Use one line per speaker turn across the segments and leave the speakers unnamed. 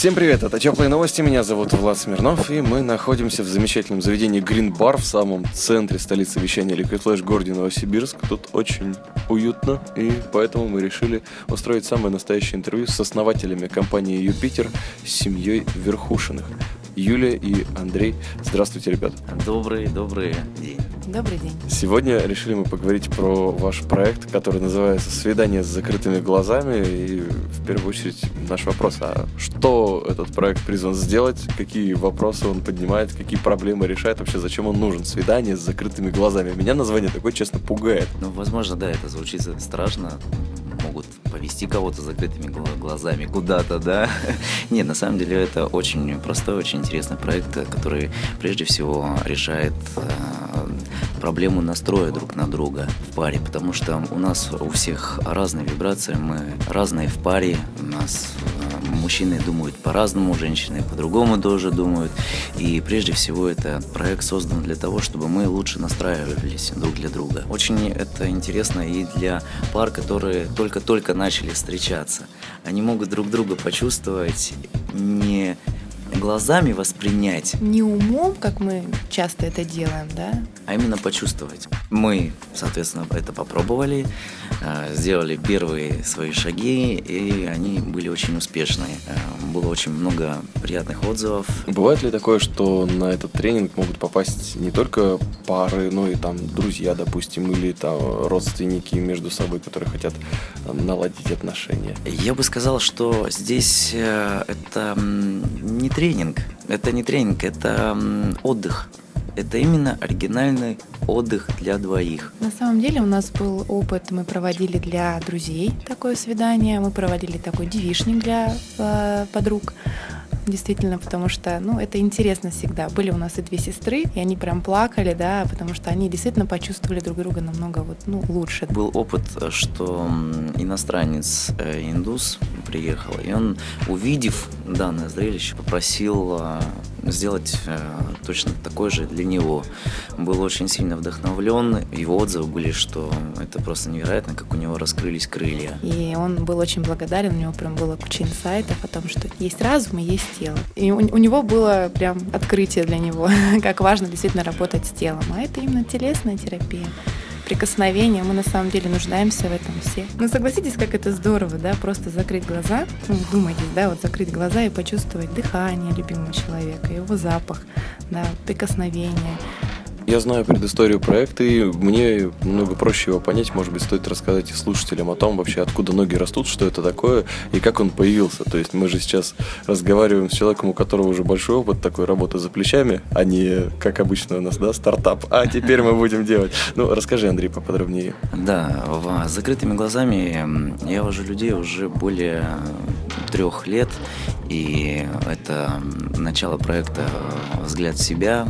Всем привет, это Теплые новости, меня зовут Влад Смирнов, и мы находимся в замечательном заведении Green Bar в самом центре столицы вещания Liquid Flash в городе Новосибирск. Тут очень уютно, и поэтому мы решили устроить самое настоящее интервью с основателями компании Юпитер, с семьей Верхушиных. Юлия и Андрей. Здравствуйте, ребят.
Добрый, добрый день.
Добрый день.
Сегодня решили мы поговорить про ваш проект, который называется «Свидание с закрытыми глазами». И в первую очередь наш вопрос, а что этот проект призван сделать, какие вопросы он поднимает, какие проблемы решает, вообще зачем он нужен? Свидание с закрытыми глазами. Меня название такое, честно, пугает.
Ну, возможно, да, это звучит страшно, могут повести кого-то закрытыми гла- глазами куда-то, да. Нет, на самом деле это очень простой, очень интересный проект, который прежде всего решает э, проблему настроя друг на друга в паре, потому что у нас у всех разные вибрации, мы разные в паре, у нас э, мужчины думают по-разному, женщины по-другому тоже думают, и прежде всего это проект создан для того, чтобы мы лучше настраивались друг для друга. Очень это интересно и для пар, которые только-только начали встречаться. Они могут друг друга почувствовать не глазами воспринять,
Не умом, как мы часто это делаем, да?
А именно почувствовать. Мы, соответственно, это попробовали, э, сделали первые свои шаги, и они были очень успешные. Э, Было очень много приятных отзывов.
Бывает ли такое, что на этот тренинг могут попасть не только пары, но и там друзья, допустим, или там родственники между собой, которые хотят э, наладить отношения?
Я бы сказал, что здесь это не тренинг, это не тренинг, это отдых. Это именно оригинальный отдых для двоих.
На самом деле у нас был опыт, мы проводили для друзей такое свидание, мы проводили такой девишник для э, подруг. Действительно, потому что, ну, это интересно всегда. Были у нас и две сестры, и они прям плакали, да, потому что они действительно почувствовали друг друга намного вот, ну, лучше.
Был опыт, что иностранец, э, индус, приехал, и он, увидев данное зрелище, попросил э, сделать э, точно такое же для него. Был очень сильно вдохновлен, его отзывы были, что это просто невероятно, как у него раскрылись крылья.
И он был очень благодарен, у него прям было куча инсайтов о том, что есть разум и есть тело. И у, у него было прям открытие для него, как важно действительно работать с телом. А это именно телесная терапия прикосновения, мы на самом деле нуждаемся в этом все. Ну согласитесь, как это здорово, да, просто закрыть глаза, ну думайте, да, вот закрыть глаза и почувствовать дыхание любимого человека, его запах, да, прикосновение,
Я знаю предысторию проекта, и мне много проще его понять. Может быть, стоит рассказать и слушателям о том, вообще, откуда ноги растут, что это такое, и как он появился. То есть мы же сейчас разговариваем с человеком, у которого уже большой опыт такой работы за плечами, а не, как обычно у нас, да, стартап. А теперь мы будем делать. Ну, расскажи, Андрей, поподробнее.
Да, с закрытыми глазами я вожу людей уже более трех лет, и это начало проекта «Взгляд в себя».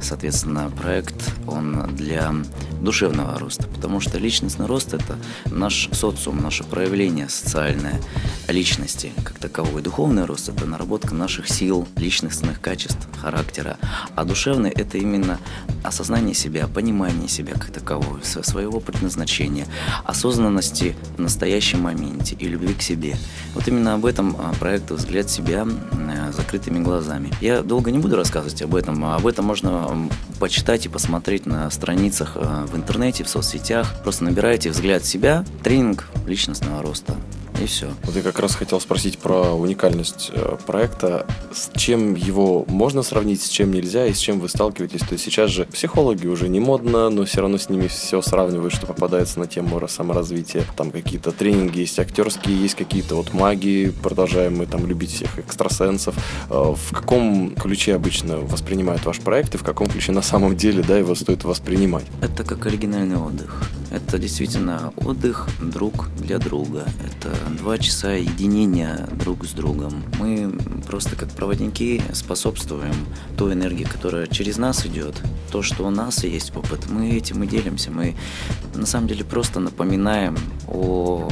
Соответственно, проект, он для душевного роста, потому что личностный рост – это наш социум, наше проявление социальное личности как таковой. Духовный рост – это наработка наших сил, личностных качеств, характера, а душевный – это именно осознание себя, понимание себя как такового, сво- своего предназначения, осознанности в настоящем моменте и любви к себе. Вот именно об этом а, проект «Взгляд себя» э, закрытыми глазами. Я долго не буду рассказывать об этом, а об этом можно почитать и посмотреть на страницах э, в интернете, в соцсетях. Просто набирайте «Взгляд себя», тренинг личностного роста. И все.
Вот я как раз хотел спросить про уникальность э, проекта. С чем его можно сравнить, с чем нельзя, и с чем вы сталкиваетесь? То есть сейчас же психологи уже не модно, но все равно с ними все сравнивают, что попадается на тему саморазвития. Там какие-то тренинги есть актерские, есть какие-то вот магии, продолжаем мы там любить всех экстрасенсов. Э, В каком ключе обычно воспринимают ваш проект, и в каком ключе на самом деле да, его стоит воспринимать?
Это как оригинальный отдых. Это действительно отдых друг для друга. Это два часа единения друг с другом. Мы просто как проводники способствуем той энергии, которая через нас идет. То, что у нас есть опыт, мы этим и делимся. Мы на самом деле просто напоминаем о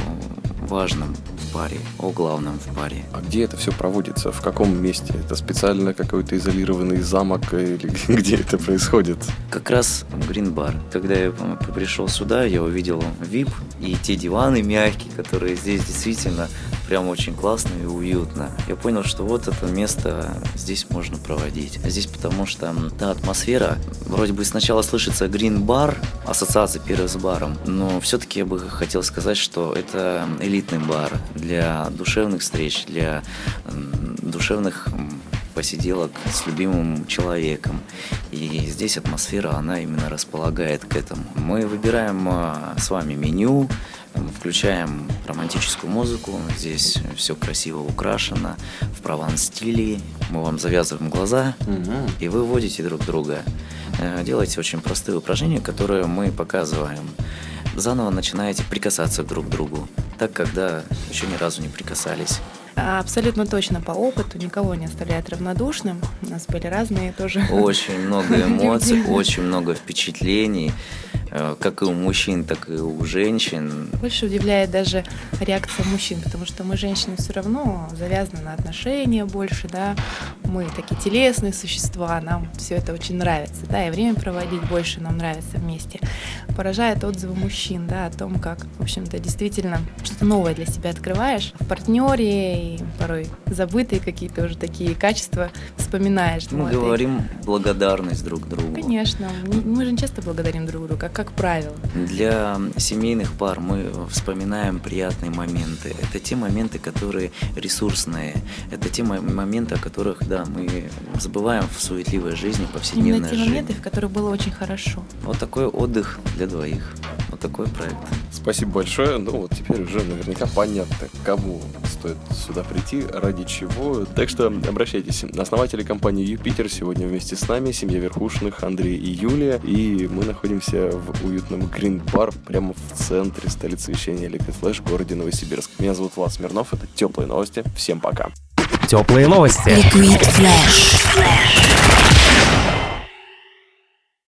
важном в паре, о главном в паре.
А где это все проводится? В каком месте? Это специально какой-то изолированный замок или где это происходит?
Как раз Green Bar. Когда я пришел сюда, я увидел VIP и те диваны мягкие, которые здесь действительно прям очень классно и уютно. Я понял, что вот это место здесь можно проводить. А здесь потому что та атмосфера, вроде бы сначала слышится Green Bar, ассоциация первая с баром, но все-таки я бы хотел сказать, что это элитный бар для душевных встреч, для душевных посиделок с любимым человеком. И здесь атмосфера, она именно располагает к этому. Мы выбираем а, с вами меню, включаем романтическую музыку, здесь все красиво украшено, в прованс-стиле, мы вам завязываем глаза, угу. и вы вводите друг друга. Э, делайте очень простые упражнения, которые мы показываем. Заново начинаете прикасаться друг к другу, так, когда еще ни разу не прикасались.
Абсолютно точно по опыту никого не оставляет равнодушным. У нас были разные тоже.
Очень много эмоций, очень много впечатлений. Э, как и у мужчин, так и у женщин.
Больше удивляет даже реакция мужчин, потому что мы, женщины, все равно завязаны на отношения больше, да, мы такие телесные существа, нам все это очень нравится, да, и время проводить больше нам нравится вместе. Поражает отзывы мужчин, да, о том, как, в общем-то, действительно что-то новое для себя открываешь в партнере, и порой забытые какие-то уже такие качества вспоминаешь.
Мы говорим это... благодарность друг другу.
Конечно, мы же часто благодарим друг друга, как правило.
Для семейных пар мы вспоминаем приятные моменты. Это те моменты, которые ресурсные. Это те моменты, о которых, да, мы забываем в суетливой жизни, повседневной
Именно те
жизни.
моменты, в которых было очень хорошо.
Вот такой отдых для двоих. Вот такой проект.
Спасибо большое. Ну вот теперь уже наверняка понятно, кому стоит сюда прийти, ради чего. Так что обращайтесь. Основатели компании Юпитер сегодня вместе с нами, семья Верхушных, Андрей и Юлия. И мы находимся в уютном Green Bar прямо в центре столицы вещания Liquid Flash в городе Новосибирск. Меня зовут Влад Смирнов, это Теплые новости. Всем пока.
Теплые новости. Liquid Flash.